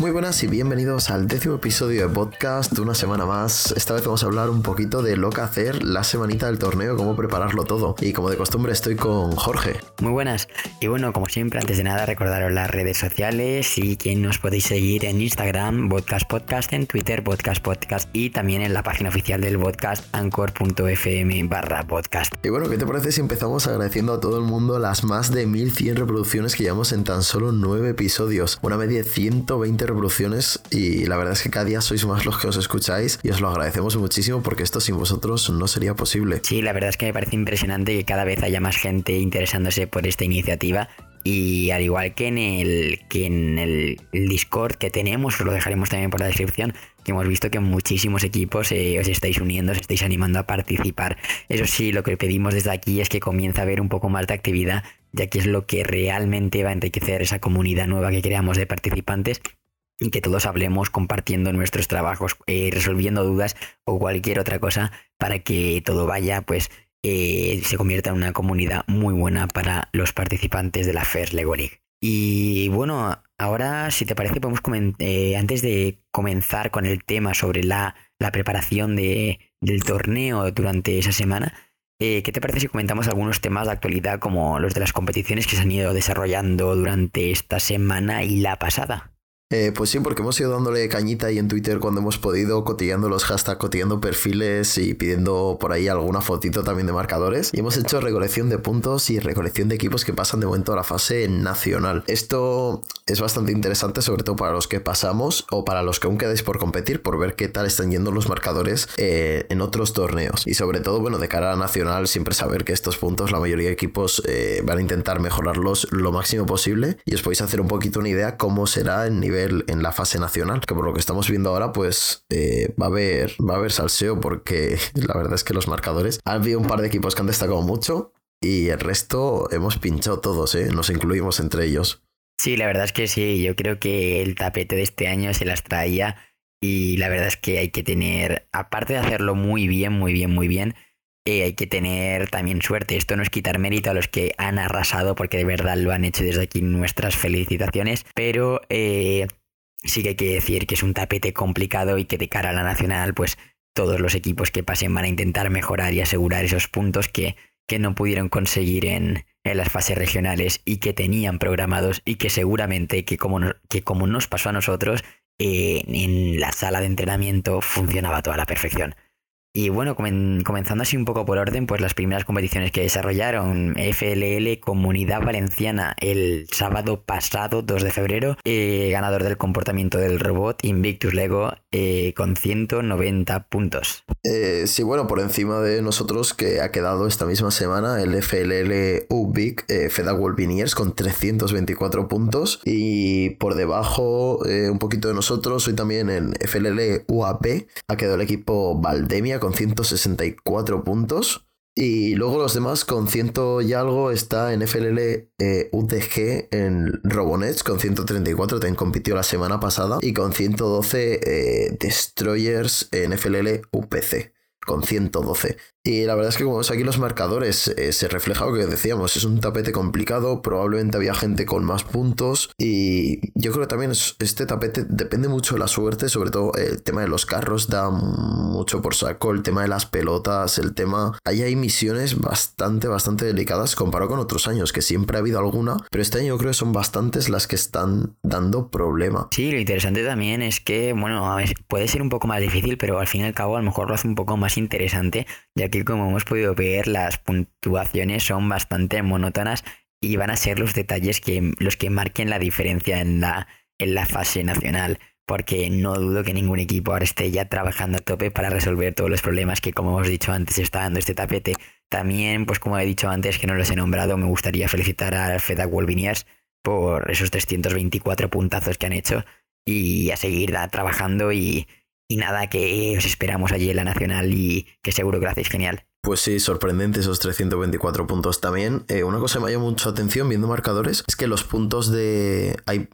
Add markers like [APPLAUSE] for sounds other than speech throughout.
Muy buenas y bienvenidos al décimo episodio de podcast de una semana más. Esta vez vamos a hablar un poquito de lo que hacer la semanita del torneo, cómo prepararlo todo. Y como de costumbre estoy con Jorge. Muy buenas. Y bueno, como siempre, antes de nada recordaros las redes sociales y que nos podéis seguir en Instagram, podcast podcast, en Twitter, podcast podcast y también en la página oficial del podcast anchor.fm barra podcast. Y bueno, ¿qué te parece si empezamos agradeciendo a todo el mundo las más de 1100 reproducciones que llevamos en tan solo 9 episodios? Una media de 120 revoluciones y la verdad es que cada día sois más los que os escucháis y os lo agradecemos muchísimo porque esto sin vosotros no sería posible. Sí, la verdad es que me parece impresionante que cada vez haya más gente interesándose por esta iniciativa y al igual que en el que en el Discord que tenemos, os lo dejaremos también por la descripción, que hemos visto que muchísimos equipos eh, os estáis uniendo, os estáis animando a participar. Eso sí, lo que pedimos desde aquí es que comience a haber un poco más de actividad, ya que es lo que realmente va a enriquecer esa comunidad nueva que creamos de participantes y que todos hablemos compartiendo nuestros trabajos, eh, resolviendo dudas o cualquier otra cosa para que todo vaya, pues eh, se convierta en una comunidad muy buena para los participantes de la First Lego League. Y bueno, ahora si te parece podemos eh, antes de comenzar con el tema sobre la, la preparación de, del torneo durante esa semana, ¿qué te parece si comentamos algunos temas de actualidad como los de las competiciones que se han ido desarrollando durante esta semana y la pasada? Eh, pues sí, porque hemos ido dándole cañita ahí en Twitter cuando hemos podido, cotillando los hashtags, cotillando perfiles y pidiendo por ahí alguna fotito también de marcadores. Y hemos hecho recolección de puntos y recolección de equipos que pasan de momento a la fase nacional. Esto es bastante interesante, sobre todo para los que pasamos o para los que aún quedáis por competir, por ver qué tal están yendo los marcadores eh, en otros torneos. Y sobre todo, bueno, de cara a nacional, siempre saber que estos puntos, la mayoría de equipos eh, van a intentar mejorarlos lo máximo posible y os podéis hacer un poquito una idea cómo será el nivel en la fase nacional, que por lo que estamos viendo ahora, pues eh, va a haber va a haber salseo porque [LAUGHS] la verdad es que los marcadores ha habido un par de equipos que han destacado mucho y el resto hemos pinchado todos, ¿eh? nos incluimos entre ellos. Sí, la verdad es que sí, yo creo que el tapete de este año se las traía y la verdad es que hay que tener, aparte de hacerlo muy bien, muy bien, muy bien, hay que tener también suerte. Esto no es quitar mérito a los que han arrasado, porque de verdad lo han hecho desde aquí nuestras felicitaciones, pero eh, sí que hay que decir que es un tapete complicado y que de cara a la nacional, pues todos los equipos que pasen van a intentar mejorar y asegurar esos puntos que, que no pudieron conseguir en, en las fases regionales y que tenían programados y que seguramente que como, que como nos pasó a nosotros, eh, en la sala de entrenamiento funcionaba toda la perfección. Y bueno, comenzando así un poco por orden, pues las primeras competiciones que desarrollaron FLL Comunidad Valenciana el sábado pasado, 2 de febrero, eh, ganador del comportamiento del robot Invictus Lego eh, con 190 puntos. Eh, sí, bueno, por encima de nosotros que ha quedado esta misma semana el FLL UBIC eh, Feda Wolviniers con 324 puntos y por debajo un poquito de nosotros, hoy también en FLL UAP ha quedado el equipo Valdemia con 164 puntos. Y luego los demás con 100 y algo está en FLL eh, UTG en Robonets con 134, también compitió la semana pasada. Y con 112 eh, Destroyers en FLL UPC con 112. Y la verdad es que como ves aquí los marcadores, eh, se refleja lo que decíamos, es un tapete complicado, probablemente había gente con más puntos y yo creo que también este tapete depende mucho de la suerte, sobre todo el tema de los carros da mucho por saco, el tema de las pelotas, el tema... Ahí hay misiones bastante, bastante delicadas comparado con otros años, que siempre ha habido alguna, pero este año yo creo que son bastantes las que están dando problema. Sí, lo interesante también es que, bueno, puede ser un poco más difícil, pero al fin y al cabo a lo mejor lo hace un poco más interesante, ya que como hemos podido ver las puntuaciones son bastante monótonas y van a ser los detalles que los que marquen la diferencia en la, en la fase nacional porque no dudo que ningún equipo ahora esté ya trabajando a tope para resolver todos los problemas que, como hemos dicho antes, está dando este tapete. También, pues como he dicho antes, que no los he nombrado, me gustaría felicitar a Feda Wolviniers por esos 324 puntazos que han hecho y a seguir trabajando y, y nada, que os esperamos allí en la Nacional y que seguro que lo hacéis genial. Pues sí, sorprendente esos 324 puntos también. Eh, una cosa que me ha llamado mucho atención viendo marcadores es que los puntos de... Hay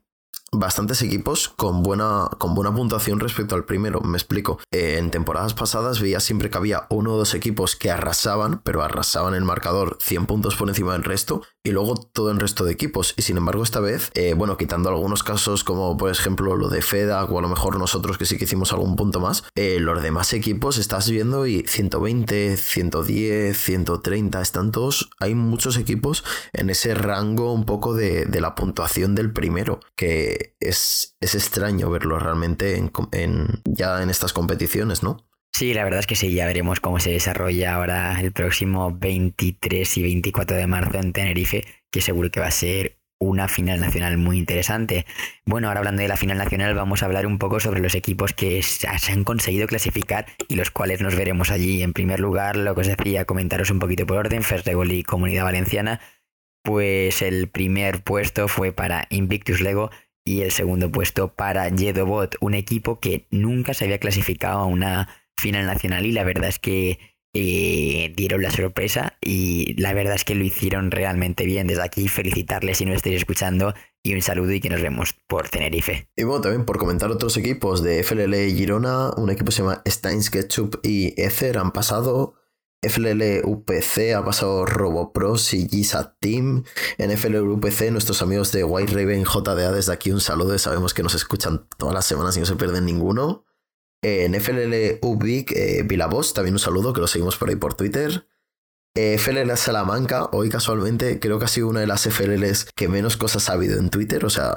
bastantes equipos con buena, con buena puntuación respecto al primero. Me explico. en temporadas pasadas veía siempre que había uno o dos equipos que arrasaban, pero arrasaban el marcador 100 puntos por encima del resto, y luego todo el resto de equipos. Y sin embargo, esta vez, eh, bueno, quitando algunos casos como por ejemplo lo de FEDA o a lo mejor nosotros que sí que hicimos algún punto más, eh, los demás equipos estás viendo y 120, 110, 130, están todos, hay muchos equipos en ese rango un poco de, la puntuación del primero, que es, es extraño verlo realmente en, ya en estas competiciones, ¿no? Sí, la verdad es que sí, ya veremos cómo se desarrolla ahora el próximo 23 y 24 de marzo en Tenerife, que seguro que va a ser una final nacional muy interesante. Bueno, ahora hablando de la final nacional, vamos a hablar un poco sobre los equipos que se han conseguido clasificar y los cuales nos veremos allí. En primer lugar, lo que os decía, comentaros un poquito por orden, Ferregol y Comunidad Valenciana. Pues el primer puesto fue para Invictus Lego y el segundo puesto para Jedobot, un equipo que nunca se había clasificado a una final nacional y la verdad es que eh, dieron la sorpresa y la verdad es que lo hicieron realmente bien. Desde aquí felicitarles si no estáis escuchando y un saludo y que nos vemos por Tenerife. Y bueno, también por comentar otros equipos de FLL Girona, un equipo se llama Steins Ketchup y Ether han pasado. FLL UPC ha pasado RoboPros y Gisa Team. En FLL UPC, nuestros amigos de White Raven JDA, desde aquí un saludo. Sabemos que nos escuchan todas las semanas y no se pierden ninguno. En FLL Ubic, eh, Vilabos, también un saludo, que lo seguimos por ahí por Twitter. Eh, FLL Salamanca, hoy casualmente creo que ha sido una de las FLLs que menos cosas ha habido en Twitter, o sea,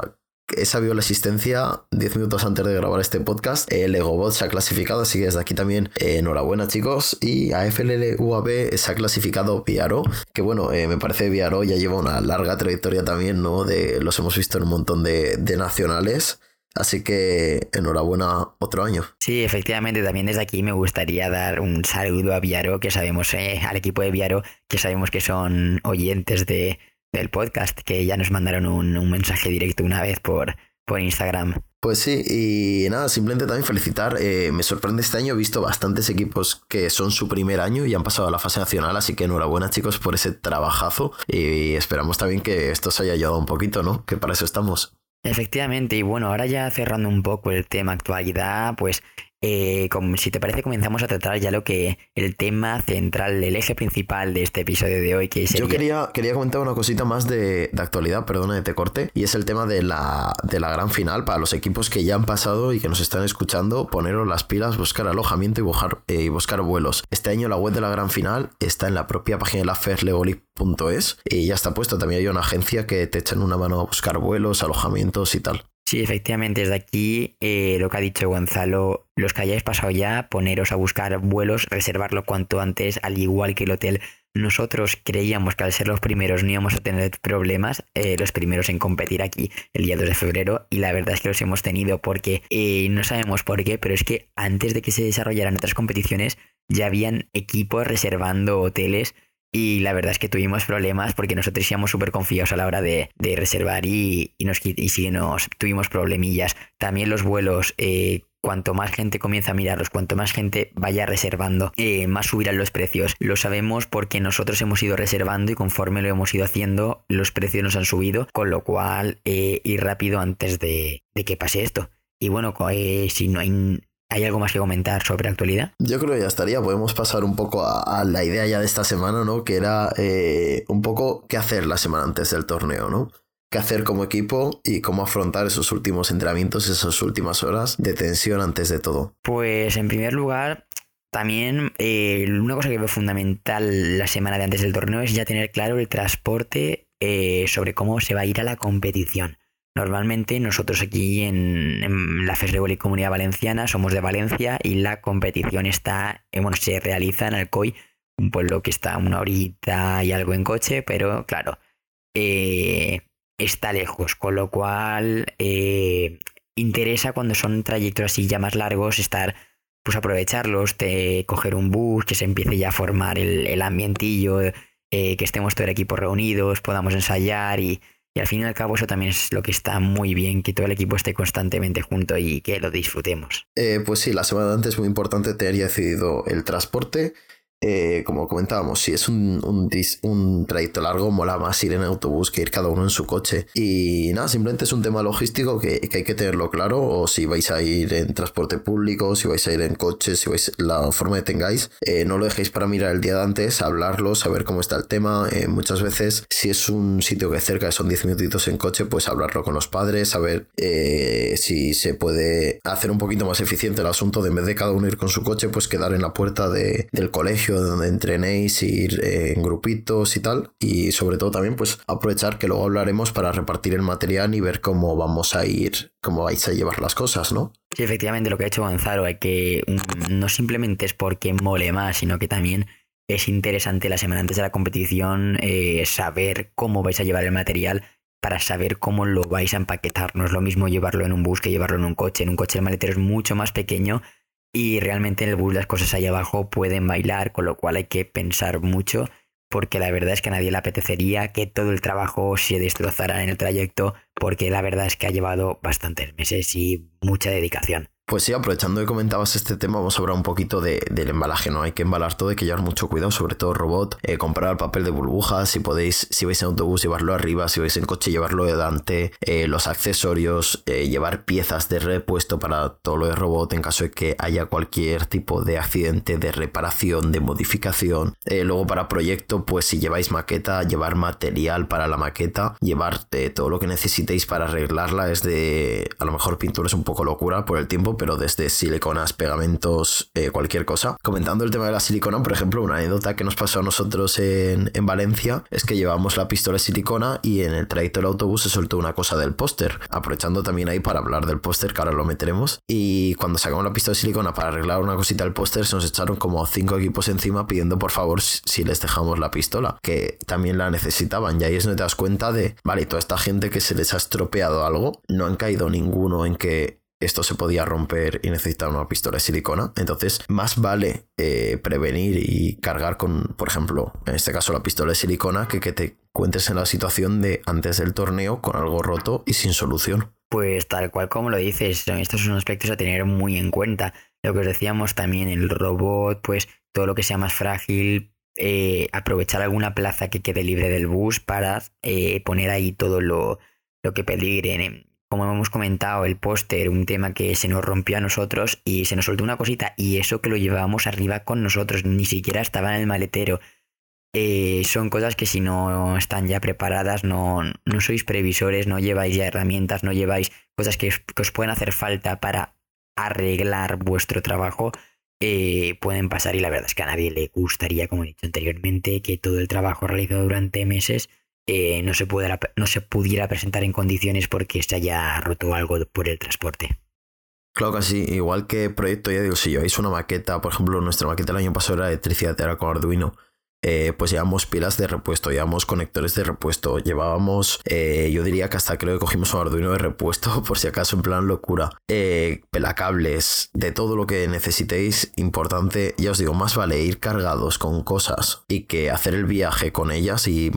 he sabido la existencia 10 minutos antes de grabar este podcast. El Egobot se ha clasificado, así que desde aquí también eh, enhorabuena chicos. Y a FLL UAB se ha clasificado Viaro, que bueno, me parece Viaro ya lleva una larga trayectoria también, ¿no? De, los hemos visto en un montón de, de nacionales. Así que enhorabuena otro año. Sí, efectivamente, también desde aquí me gustaría dar un saludo a Viaro, que sabemos, eh, al equipo de Viaro, que sabemos que son oyentes de, del podcast, que ya nos mandaron un, mensaje directo una vez por, por Instagram. Pues sí, y nada, simplemente también felicitar. Eh, me sorprende este año, he visto bastantes equipos que son su primer año y han pasado a la fase nacional, así que enhorabuena chicos por ese trabajazo y esperamos también que esto se haya ayudado un poquito, ¿no? Que para eso estamos. Efectivamente, y bueno, ahora ya cerrando un poco el tema actualidad, pues eh, si te parece, comenzamos a tratar ya lo que el tema central, el eje principal de este episodio de hoy, que sería... Yo quería, quería comentar una cosita más de, actualidad, perdona de te corte, y es el tema de la, de la gran final para los equipos que ya han pasado y que nos están escuchando, poneros las pilas, buscar alojamiento y buscar, eh, y buscar vuelos. Este año la web de la gran final está en la propia página de la y ya está puesto. También hay una agencia que te echan una mano a buscar vuelos, alojamientos y tal. Sí, efectivamente, desde aquí eh, lo que ha dicho Gonzalo, los que hayáis pasado ya, poneros a buscar vuelos, reservarlo cuanto antes, al igual que el hotel. Nosotros creíamos que al ser los primeros no íbamos a tener problemas, eh, los primeros en competir aquí el día 2 de febrero, y la verdad es que los hemos tenido porque eh, no sabemos por qué, pero es que antes de que se desarrollaran otras competiciones ya habían equipos reservando hoteles y la verdad es que tuvimos problemas porque nosotros íbamos súper confiados a la hora de, reservar y, nos, y sí nos tuvimos problemillas. También los vuelos, eh, cuanto más gente comienza a mirarlos, cuanto más gente vaya reservando, eh, más subirán los precios. Lo sabemos porque nosotros hemos ido reservando y conforme lo hemos ido haciendo, los precios nos han subido, con lo cual eh, ir rápido antes de, de que pase esto. Y bueno, si no hay ¿Hay algo más que comentar sobre actualidad? Yo creo que ya estaría. Podemos pasar un poco a, la idea ya de esta semana, ¿no? Que era eh, un poco qué hacer la semana antes del torneo, ¿no? Qué hacer como equipo y cómo afrontar esos últimos entrenamientos, esas últimas horas de tensión antes de todo. Pues en primer lugar, también eh, una cosa que veo fundamental la semana de antes del torneo es ya tener claro el transporte eh, sobre cómo se va a ir a la competición. Normalmente nosotros aquí en, la FESREGOL y Comunidad Valenciana somos de Valencia y la competición está, eh, bueno, se realiza en Alcoy, un pueblo que está una horita y algo en coche, pero claro, eh, está lejos, con lo cual eh, interesa cuando son trayectos así ya más largos estar, pues aprovecharlos, de coger un bus, que se empiece ya a formar el ambientillo, que estemos todo el equipo reunidos, podamos ensayar y y al fin y al cabo eso también es lo que está muy bien, que todo el equipo esté constantemente junto y que lo disfrutemos. Eh, pues sí, la semana antes es muy importante tener ya decidido el transporte. Eh, como comentábamos, si es un, un, trayecto largo, mola más ir en autobús que ir cada uno en su coche. Y nada, simplemente es un tema logístico que, hay que tenerlo claro. O si vais a ir en transporte público, si vais a ir en coche, si vais la forma que tengáis, eh, no lo dejéis para mirar el día de antes, hablarlo, saber cómo está el tema. Eh, muchas veces, si es un sitio que cerca son 10 minutitos en coche, pues hablarlo con los padres, saber si se puede hacer un poquito más eficiente el asunto de en vez de cada uno ir con su coche, pues quedar en la puerta del colegio donde entrenéis, ir eh, en grupitos y tal. Y sobre todo también pues aprovechar que luego hablaremos para repartir el material y ver cómo vamos a ir, cómo vais a llevar las cosas, ¿no? Sí, efectivamente lo que ha hecho Gonzalo es que mm, no simplemente es porque mole más, sino que también es interesante la semana antes de la competición eh, saber cómo vais a llevar el material para saber cómo lo vais a empaquetar. No es lo mismo llevarlo en un bus que llevarlo en un coche. En un coche el maletero es mucho más pequeño y realmente en el bus las cosas ahí abajo pueden bailar, con lo cual hay que pensar mucho porque la verdad es que a nadie le apetecería que todo el trabajo se destrozara en el trayecto porque la verdad es que ha llevado bastantes meses y mucha dedicación. Pues sí, aprovechando que comentabas este tema, vamos a hablar un poquito de, del embalaje, ¿no? Hay que embalar todo, hay que llevar mucho cuidado, sobre todo robot, eh, comprar el papel de burbujas, si podéis, si vais en autobús, llevarlo arriba, si vais en coche, llevarlo delante, eh, los accesorios, eh, llevar piezas de repuesto para todo lo de robot en caso de que haya cualquier tipo de accidente, de reparación, de modificación. luego para proyecto, pues si lleváis maqueta, llevar material para la maqueta, llevar todo lo que necesitéis para arreglarla, es de, a lo mejor pintura es un poco locura por el tiempo, pero desde siliconas, pegamentos, eh, cualquier cosa. Comentando el tema de la silicona, por ejemplo, una anécdota que nos pasó a nosotros en, Valencia es que llevábamos la pistola de silicona y en el trayecto del autobús se soltó una cosa del póster. Aprovechando también ahí para hablar del póster, que ahora lo meteremos. Y cuando sacamos la pistola de silicona para arreglar una cosita del póster, se nos echaron como cinco equipos encima pidiendo por favor si les dejamos la pistola, que también la necesitaban. Y ahí es donde te das cuenta de, vale, toda esta gente que se les ha estropeado algo, no han caído ninguno en que esto se podía romper y necesitaba una pistola de silicona. Entonces, más vale eh, prevenir y cargar con, por ejemplo, en este caso la pistola de silicona, que que te cuentes en la situación de antes del torneo con algo roto y sin solución. Pues tal cual como lo dices, estos son aspectos a tener muy en cuenta. Lo que os decíamos también, el robot, pues todo lo que sea más frágil, eh, aprovechar alguna plaza que quede libre del bus para eh, poner ahí todo lo, lo que peligre como hemos comentado, el póster, un tema que se nos rompió a nosotros y se nos soltó una cosita y eso que lo llevábamos arriba con nosotros, ni siquiera estaba en el maletero. Eh, son cosas que si no están ya preparadas, no, no sois previsores, no lleváis ya herramientas, no lleváis cosas que, os pueden hacer falta para arreglar vuestro trabajo, eh, pueden pasar y la verdad es que a nadie le gustaría, como he dicho anteriormente, que todo el trabajo realizado durante meses eh, no, se pudiera, no se pudiera presentar en condiciones porque se haya roto algo por el transporte. Claro que sí, igual que proyecto, ya digo, si lleváis una maqueta, por ejemplo, nuestra maqueta el año pasado era electricidad, era con Arduino. Eh, pues llevamos pilas de repuesto, llevamos conectores de repuesto, llevábamos, eh, yo diría que hasta creo que cogimos un Arduino de repuesto, [LAUGHS] por si acaso en plan locura, eh, pelacables, de todo lo que necesitéis, importante, ya os digo, más vale ir cargados con cosas y que hacer el viaje con ellas y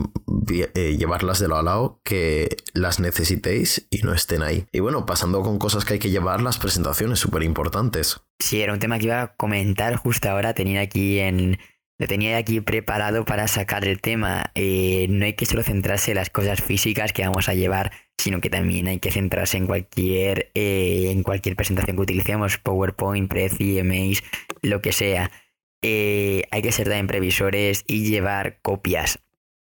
llevarlas de lado a lado que las necesitéis y no estén ahí. Y bueno, pasando con cosas que hay que llevar, las presentaciones súper importantes. Sí, era un tema que iba a comentar justo ahora, tenía aquí en lo tenía aquí preparado para sacar el tema. Eh, no hay que solo centrarse en las cosas físicas que vamos a llevar, sino que también hay que centrarse en cualquier, eh, en cualquier presentación que utilicemos, PowerPoint, Prezi, Emails, lo que sea. Eh, hay que ser también previsores y llevar copias.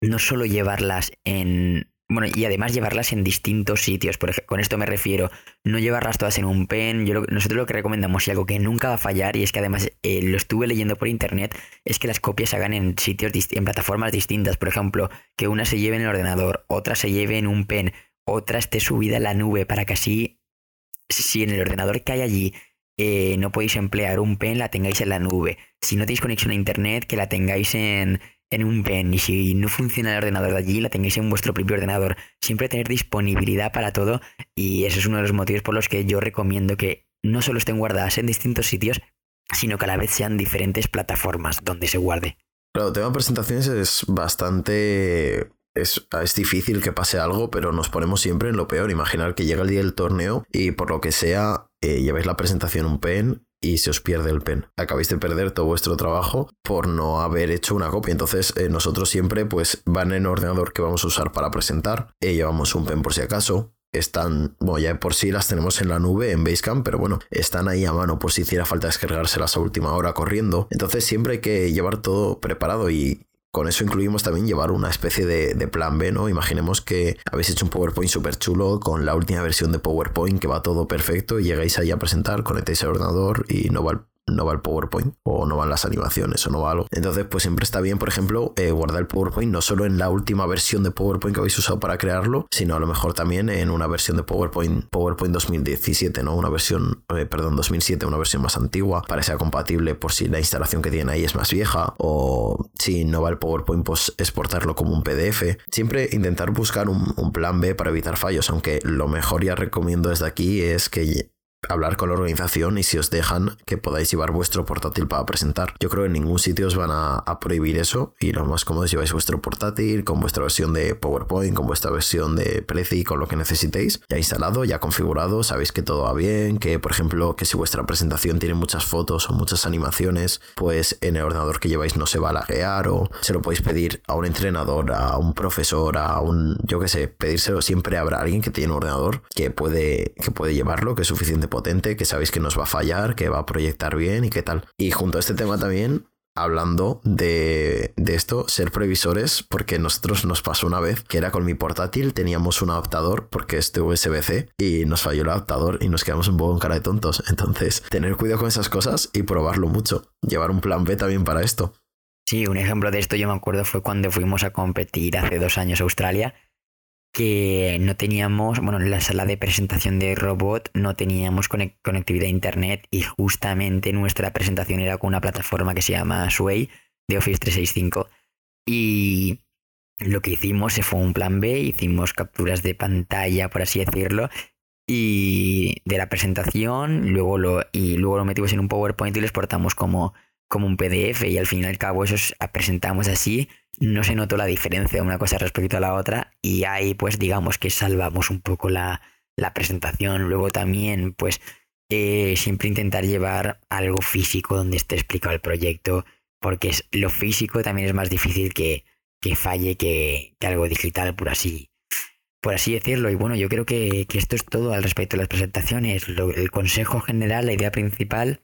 No solo llevarlas en bueno, y además llevarlas en distintos sitios. Por ejemplo, con esto me refiero, no llevarlas todas en un pen. Yo nosotros lo que recomendamos y algo que nunca va a fallar, y es que además eh, lo estuve leyendo por internet, es que las copias se hagan en sitios, en plataformas distintas. Por ejemplo, que una se lleve en el ordenador, otra se lleve en un pen, otra esté subida en la nube, para que así, si en el ordenador que hay allí eh, no podéis emplear un pen, la tengáis en la nube. Si no tenéis conexión a internet, que la tengáis en en un pen y si no funciona el ordenador de allí, la tengáis en vuestro propio ordenador. Siempre tener disponibilidad para todo y ese es uno de los motivos por los que yo recomiendo que no solo estén guardadas en distintos sitios, sino que a la vez sean diferentes plataformas donde se guarde. Claro, el tema de presentaciones es bastante es, es, difícil que pase algo, pero nos ponemos siempre en lo peor. Imaginar que llega el día del torneo y por lo que sea eh, lleváis la presentación un pen y se os pierde el pen. Acabáis de perder todo vuestro trabajo por no haber hecho una copia. Entonces, eh, nosotros siempre, pues, van en el ordenador que vamos a usar para presentar. Eh, llevamos un pen por si acaso. Están, bueno, ya por sí las tenemos en la nube, en Basecamp, pero bueno, están ahí a mano por si hiciera falta descargárselas a última hora corriendo. Entonces siempre hay que llevar todo preparado y, con eso incluimos también llevar una especie de, plan B, ¿no? Imaginemos que habéis hecho un PowerPoint súper chulo con la última versión de PowerPoint que va todo perfecto y llegáis ahí a presentar, conectáis el ordenador y no va el no va el PowerPoint o no van las animaciones o no va algo. Entonces, pues siempre está bien, por ejemplo, eh, guardar el PowerPoint no solo en la última versión de PowerPoint que habéis usado para crearlo, sino a lo mejor también en una versión de PowerPoint, PowerPoint 2017, ¿no? Una versión, eh, perdón, 2007, una versión más antigua para que sea compatible por si la instalación que tiene ahí es más vieja o si no va el PowerPoint, pues exportarlo como un PDF. Siempre intentar buscar un, un plan B para evitar fallos, aunque lo mejor ya recomiendo desde aquí es que hablar con la organización y si os dejan que podáis llevar vuestro portátil para presentar. Yo creo que en ningún sitio os van a, prohibir eso y lo más cómodo es lleváis vuestro portátil con vuestra versión de PowerPoint, con vuestra versión de Prezi, con lo que necesitéis, ya instalado, ya configurado, sabéis que todo va bien, que por ejemplo que si vuestra presentación tiene muchas fotos o muchas animaciones, pues en el ordenador que lleváis no se va a laguear o se lo podéis pedir a un entrenador, a un profesor, a un, yo que sé, pedírselo siempre habrá alguien que tiene un ordenador que puede, que puede llevarlo, que es suficiente potente, que sabéis que nos va a fallar, que va a proyectar bien y qué tal. Y junto a este tema también, hablando de, de, esto, ser previsores, porque nosotros nos pasó una vez que era con mi portátil, teníamos un adaptador, porque es de USB-C, y nos falló el adaptador y nos quedamos un poco en cara de tontos. Entonces, tener cuidado con esas cosas y probarlo mucho. Llevar un plan B también para esto. Sí, un ejemplo de esto yo me acuerdo fue cuando fuimos a competir hace dos años a Australia que no teníamos, bueno, en la sala de presentación de robot no teníamos conectividad a internet y justamente nuestra presentación era con una plataforma que se llama Sway de Office 365 y lo que hicimos fue un plan B, hicimos capturas de pantalla, por así decirlo, y de la presentación, luego lo, y luego lo metimos en un PowerPoint y lo exportamos como, como un PDF y al fin y al cabo eso presentamos así no se notó la diferencia una cosa respecto a la otra y ahí pues digamos que salvamos un poco la, presentación. Luego también pues eh, siempre intentar llevar algo físico donde esté explicado el proyecto porque es, lo físico también es más difícil que, que falle que, algo digital por así, por así decirlo. Y bueno, yo creo que, esto es todo al respecto de las presentaciones. el consejo general, la idea principal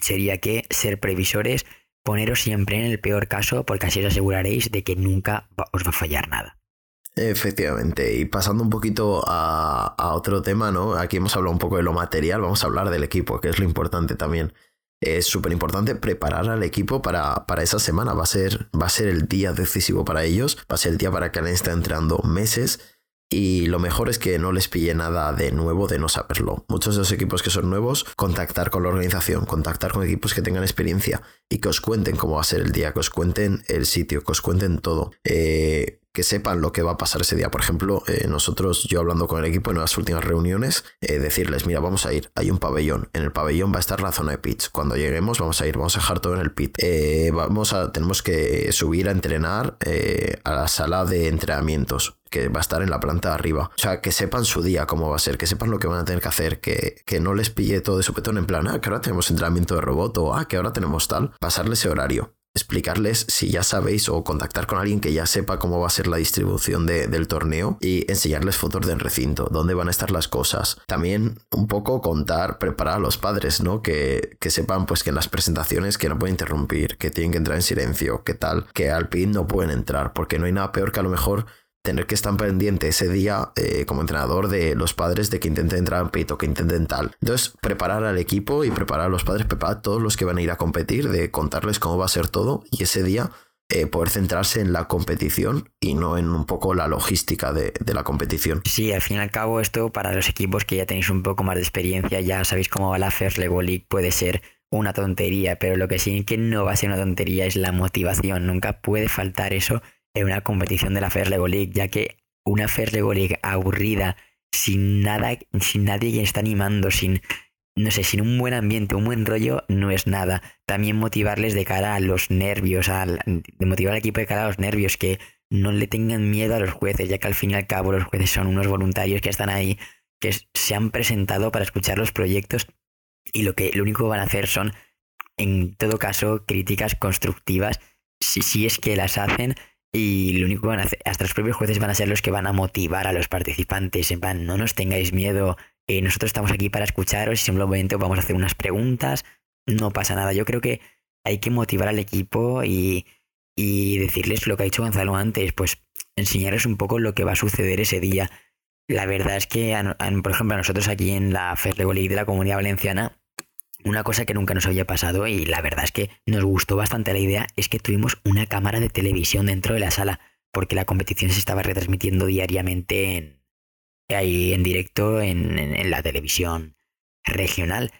sería que ser previsores poneros siempre en el peor caso porque así os aseguraréis de que nunca os va a fallar nada. Efectivamente, y pasando un poquito a, otro tema, ¿no? Aquí hemos hablado un poco de lo material, vamos a hablar del equipo, que es lo importante también. Es súper importante preparar al equipo para, para, esa semana, va a, ser, va a ser el día decisivo para ellos, va a ser el día para que han estado entrenando meses y lo mejor es que no les pille nada de nuevo de no saberlo. Muchos de los equipos que son nuevos, contactar con la organización, contactar con equipos que tengan experiencia y que os cuenten cómo va a ser el día, que os cuenten el sitio, que os cuenten todo. Eh, que sepan lo que va a pasar ese día. Por ejemplo, eh, nosotros, yo hablando con el equipo en las últimas reuniones, eh, decirles, mira, vamos a ir, hay un pabellón, en el pabellón va a estar la zona de pitch. Cuando lleguemos vamos a ir, vamos a dejar todo en el pit. vamos a, tenemos que subir a entrenar a la sala de entrenamientos que va a estar en la planta de arriba. O sea, que sepan su día cómo va a ser, que sepan lo que van a tener que hacer, que, que no les pille todo de sopetón en plan, ah, que ahora tenemos entrenamiento de robot o ah, que ahora tenemos tal. Pasarle ese horario explicarles si ya sabéis o contactar con alguien que ya sepa cómo va a ser la distribución del torneo y enseñarles fotos del recinto, dónde van a estar las cosas. También un poco contar, preparar a los padres, ¿no? Que, que sepan pues que en las presentaciones que no pueden interrumpir, que tienen que entrar en silencio, que tal, que al pin no pueden entrar, porque no hay nada peor que a lo mejor tener que estar pendiente ese día eh, como entrenador de los padres de que intenten entrar en peito, que intenten tal. Entonces, preparar al equipo y preparar a los padres, preparar a todos los que van a ir a competir, de contarles cómo va a ser todo y ese día eh, poder centrarse en la competición y no en un poco la logística de, de, la competición. Sí, al fin y al cabo esto para los equipos que ya tenéis un poco más de experiencia, ya sabéis cómo va la First Level League, puede ser una tontería, pero lo que sí que no va a ser una tontería es la motivación, nunca puede faltar eso en una competición de la Fair League, ya que una Fair League aburrida, sin nada, sin nadie que está animando, sin no sé, sin un buen ambiente, un buen rollo, no es nada. También motivarles de cara a los nervios, al, de motivar al equipo de cara a los nervios, que no le tengan miedo a los jueces, ya que al fin y al cabo los jueces son unos voluntarios que están ahí, que se han presentado para escuchar los proyectos y lo que lo único que van a hacer son, en todo caso, críticas constructivas, si, si es que las hacen, y lo único que van a hacer, hasta los propios jueces van a ser los que van a motivar a los participantes, en plan, no nos tengáis miedo, eh, nosotros estamos aquí para escucharos y simplemente vamos a hacer unas preguntas, no pasa nada, yo creo que hay que motivar al equipo y, y decirles lo que ha dicho Gonzalo antes, pues enseñarles un poco lo que va a suceder ese día. La verdad es que, por ejemplo, a nosotros aquí en la League de la Comunidad Valenciana, una cosa que nunca nos había pasado y la verdad es que nos gustó bastante la idea es que tuvimos una cámara de televisión dentro de la sala porque la competición se estaba retransmitiendo diariamente en, ahí en directo en, la televisión regional.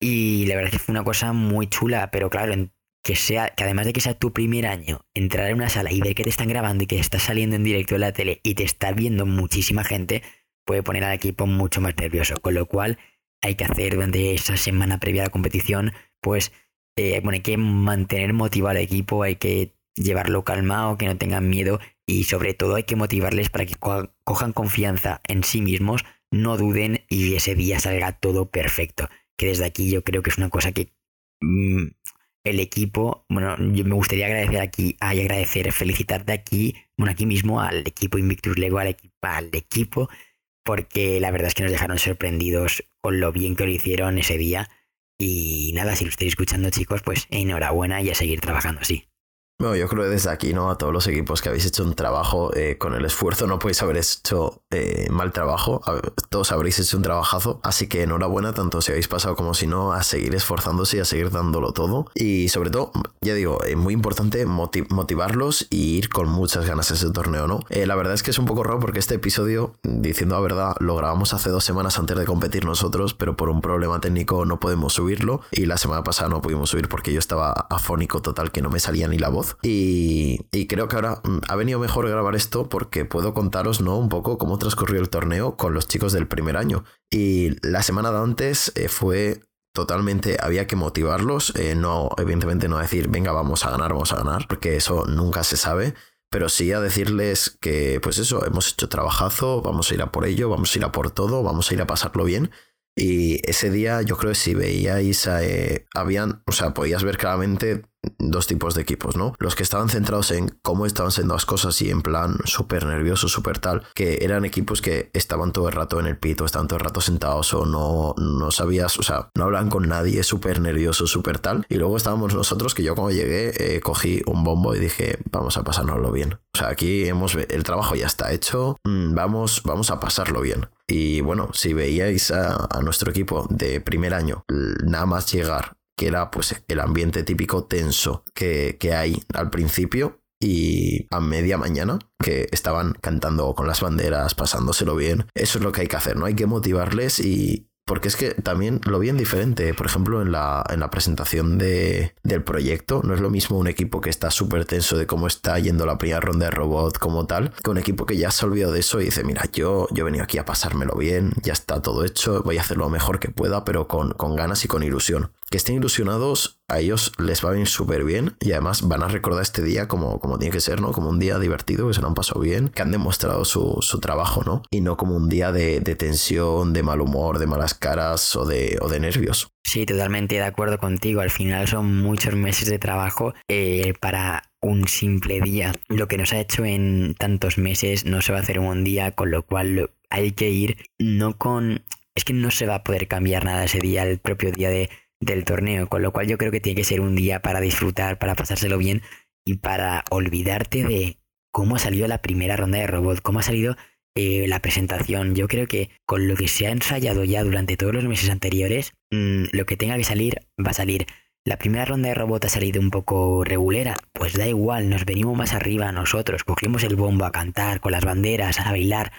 Y la verdad es que fue una cosa muy chula, pero claro, en que sea, que además de que sea tu primer año, entrar en una sala y ver que te están grabando y que estás saliendo en directo en la tele y te está viendo muchísima gente, puede poner al equipo mucho más nervioso. Con lo cual, hay que hacer durante esa semana previa a la competición, pues, eh, bueno, hay que mantener motivado al equipo, hay que llevarlo calmado, que no tengan miedo y sobre todo hay que motivarles para que cojan confianza en sí mismos, no duden y ese día salga todo perfecto. Que desde aquí yo creo que es una cosa que mm, el equipo, bueno, yo me gustaría agradecer aquí, ay, agradecer, felicitarte aquí, bueno, aquí mismo al equipo Invictus Lego, al, equipo, al equipo, porque la verdad es que nos dejaron sorprendidos con lo bien que lo hicieron ese día. Y nada, si lo estáis escuchando chicos, pues enhorabuena y a seguir trabajando así. Bueno, yo creo que desde aquí, ¿no? A todos los equipos que habéis hecho un trabajo eh, con el esfuerzo, no podéis haber hecho eh, mal trabajo. Todos habréis hecho un trabajazo. Así que enhorabuena, tanto si habéis pasado como si no, a seguir esforzándose y a seguir dándolo todo. Y sobre todo, ya digo, es muy importante motivarlos y ir con muchas ganas a ese torneo, ¿no? Eh, la verdad es que es un poco raro porque este episodio, diciendo la verdad, lo grabamos hace dos semanas antes de competir nosotros, pero por un problema técnico no podemos subirlo. Y la semana pasada no pudimos subir porque yo estaba afónico total que no me salía ni la voz. Y, creo que ahora mm, ha venido mejor grabar esto porque puedo contaros ¿no? un poco cómo transcurrió el torneo con los chicos del primer año. Y la semana de antes eh, fue totalmente, había que motivarlos, eh, no, evidentemente no decir, venga, vamos a ganar, vamos a ganar, porque eso nunca se sabe pero sí a decirles que, pues eso, hemos hecho trabajazo, vamos a ir a por ello, vamos a ir a por todo, vamos a ir a pasarlo bien. Y ese día yo creo que si veíais, eh, habían, o sea, podías ver claramente dos tipos de equipos, ¿no? Los que estaban centrados en cómo estaban siendo las cosas y en plan súper nervioso, súper tal, que eran equipos que estaban todo el rato en el pito, estaban todo el rato sentados o no, no sabías, o sea, no hablan con nadie, súper nervioso, súper tal. Y luego estábamos nosotros que yo cuando llegué eh, cogí un bombo y dije, vamos a pasárnoslo bien. O sea, aquí hemos, el trabajo ya está hecho, mm, vamos, vamos a pasarlo bien. Y bueno, si veíais a nuestro equipo de primer año, nada más llegar que era pues el ambiente típico tenso que, que hay al principio y a media mañana que estaban cantando con las banderas, pasándoselo bien. Eso es lo que hay que hacer, ¿no? Hay que motivarles y, porque es que también lo vi en diferente. Por ejemplo, en la, en la presentación de, del proyecto, no es lo mismo un equipo que está súper tenso de cómo está yendo la primera ronda de robot como tal, que un equipo que ya se olvidó de eso y dice, mira, yo, yo he venido aquí a pasármelo bien, ya está todo hecho, voy a hacer lo mejor que pueda, pero con, con ganas y con ilusión. Que estén ilusionados a ellos les va venir súper bien y además van a recordar este día como, como tiene que ser, ¿no? Como un día divertido, que se lo han pasado bien, que han demostrado su, trabajo, ¿no? Y no como un día de, tensión, de mal humor, de malas caras o de, o de nervios. Sí, totalmente de acuerdo contigo. Al final son muchos meses de trabajo eh, para un simple día. Lo que nos ha hecho en tantos meses no se va a hacer en un día, con lo cual hay que ir no con... Es que no se va a poder cambiar nada ese día, el propio día de del torneo, con lo cual yo creo que tiene que ser un día para disfrutar, para pasárselo bien y para olvidarte de cómo ha salido la primera ronda de robot, cómo ha salido eh, la presentación. Yo creo que con lo que se ha ensayado ya durante todos los meses anteriores, mm, lo que tenga que salir va a salir. La primera ronda de robot ha salido un poco regulera, pues da igual, nos venimos más arriba nosotros, cogimos el bombo a cantar con las banderas, a bailar.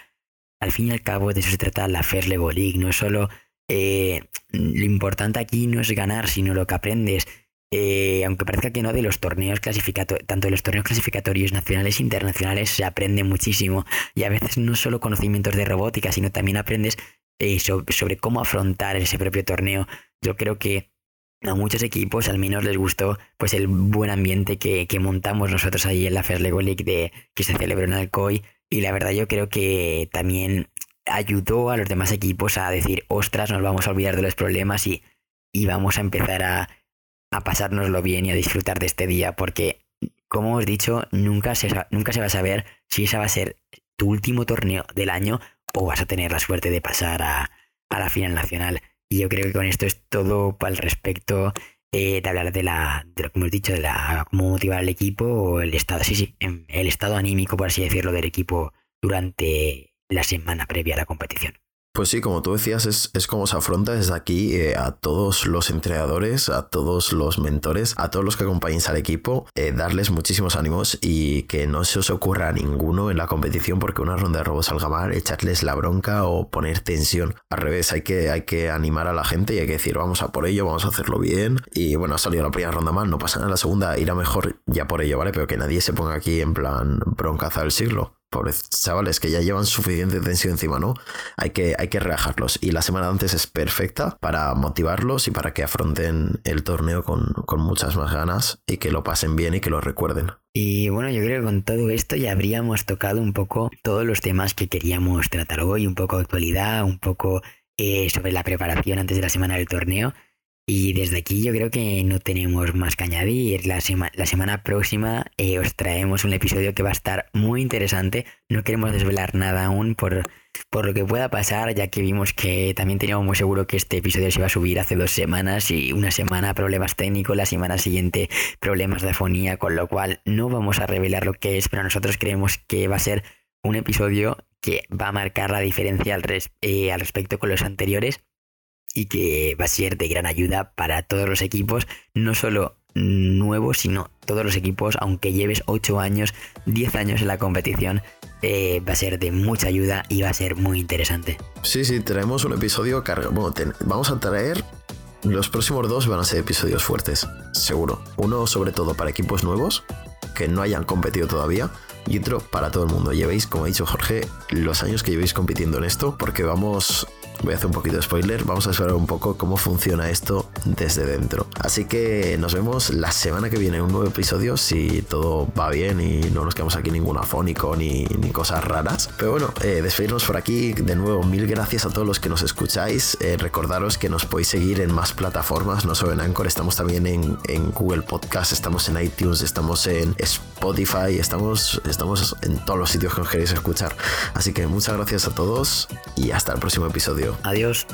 Al fin y al cabo de eso se trata la Fair League, no es solo eh, lo importante aquí no es ganar, sino lo que aprendes. Eh, aunque parezca que no, de los torneos clasificatorios, tanto de los torneos clasificatorios nacionales e internacionales se aprende muchísimo. Y a veces no solo conocimientos de robótica, sino también aprendes eh, sobre, cómo afrontar ese propio torneo. Yo creo que a muchos equipos al menos les gustó pues el buen ambiente que, montamos nosotros ahí en la Fair Lego League de, que se celebró en Alcoy. Y la verdad yo creo que también ayudó a los demás equipos a decir, ostras, nos vamos a olvidar de los problemas y, y vamos a empezar a, a pasárnoslo bien y a disfrutar de este día porque, como os he dicho, nunca se, nunca se va a saber si ese va a ser tu último torneo del año o vas a tener la suerte de pasar a, a la final nacional. Y yo creo que con esto es todo para el respecto eh, de hablar de la, de lo que hemos dicho, de la cómo motivar al equipo o el estado, sí, sí, el estado anímico, por así decirlo, del equipo durante la semana previa a la competición. Pues sí, como tú decías, es, es como se afronta desde aquí eh, a todos los entrenadores, a todos los mentores, a todos los que acompañen al equipo, eh, darles muchísimos ánimos y que no se os ocurra a ninguno en la competición porque una ronda de robos salga mal, echarles la bronca o poner tensión. Al revés, hay que, hay que animar a la gente y hay que decir, vamos a por ello, vamos a hacerlo bien. Y bueno, ha salido la primera ronda mal, no pasa nada, la segunda irá mejor ya por ello, ¿vale? Pero que nadie se ponga aquí en plan broncaza del siglo pobres chavales que ya llevan suficiente tensión encima, ¿no? Hay que, hay que relajarlos. Y la semana antes es perfecta para motivarlos y para que afronten el torneo con, con muchas más ganas y que lo pasen bien y que lo recuerden. Y bueno, yo creo que con todo esto ya habríamos tocado un poco todos los temas que queríamos tratar hoy, un poco actualidad, un poco eh, sobre la preparación antes de la semana del torneo. Y desde aquí yo creo que no tenemos más que añadir. La, la semana próxima eh, os traemos un episodio que va a estar muy interesante. No queremos desvelar nada aún por, por lo que pueda pasar, ya que vimos que también teníamos muy seguro que este episodio se iba a subir hace dos semanas y una semana problemas técnicos, la semana siguiente problemas de afonía, con lo cual no vamos a revelar lo que es, pero nosotros creemos que va a ser un episodio que va a marcar la diferencia al, eh, al respecto con los anteriores y que va a ser de gran ayuda para todos los equipos, no solo nuevos, sino todos los equipos, aunque lleves 8 años, 10 años en la competición, eh, va a ser de mucha ayuda y va a ser muy interesante. Sí, sí, tenemos un episodio cargado. Bueno, vamos a traer. Los próximos dos van a ser episodios fuertes, seguro. Uno sobre todo para equipos nuevos que no hayan competido todavía y otro para todo el mundo. Llevéis, como ha dicho Jorge, los años que llevéis compitiendo en esto, porque vamos voy a hacer un poquito de spoiler, vamos a explorar un poco cómo funciona esto desde dentro. Así que nos vemos la semana que viene en un nuevo episodio, si todo va bien y no nos quedamos aquí ningún afónico ni, ni cosas raras. Pero bueno, eh, despedirnos por aquí. De nuevo, mil gracias a todos los que nos escucháis. Eh, recordaros que nos podéis seguir en más plataformas, no solo en Anchor, estamos también en, en Google Podcast, estamos en iTunes, estamos en Spotify, estamos, estamos en todos los sitios que os queréis escuchar. Así que muchas gracias a todos y hasta el próximo episodio. Adiós.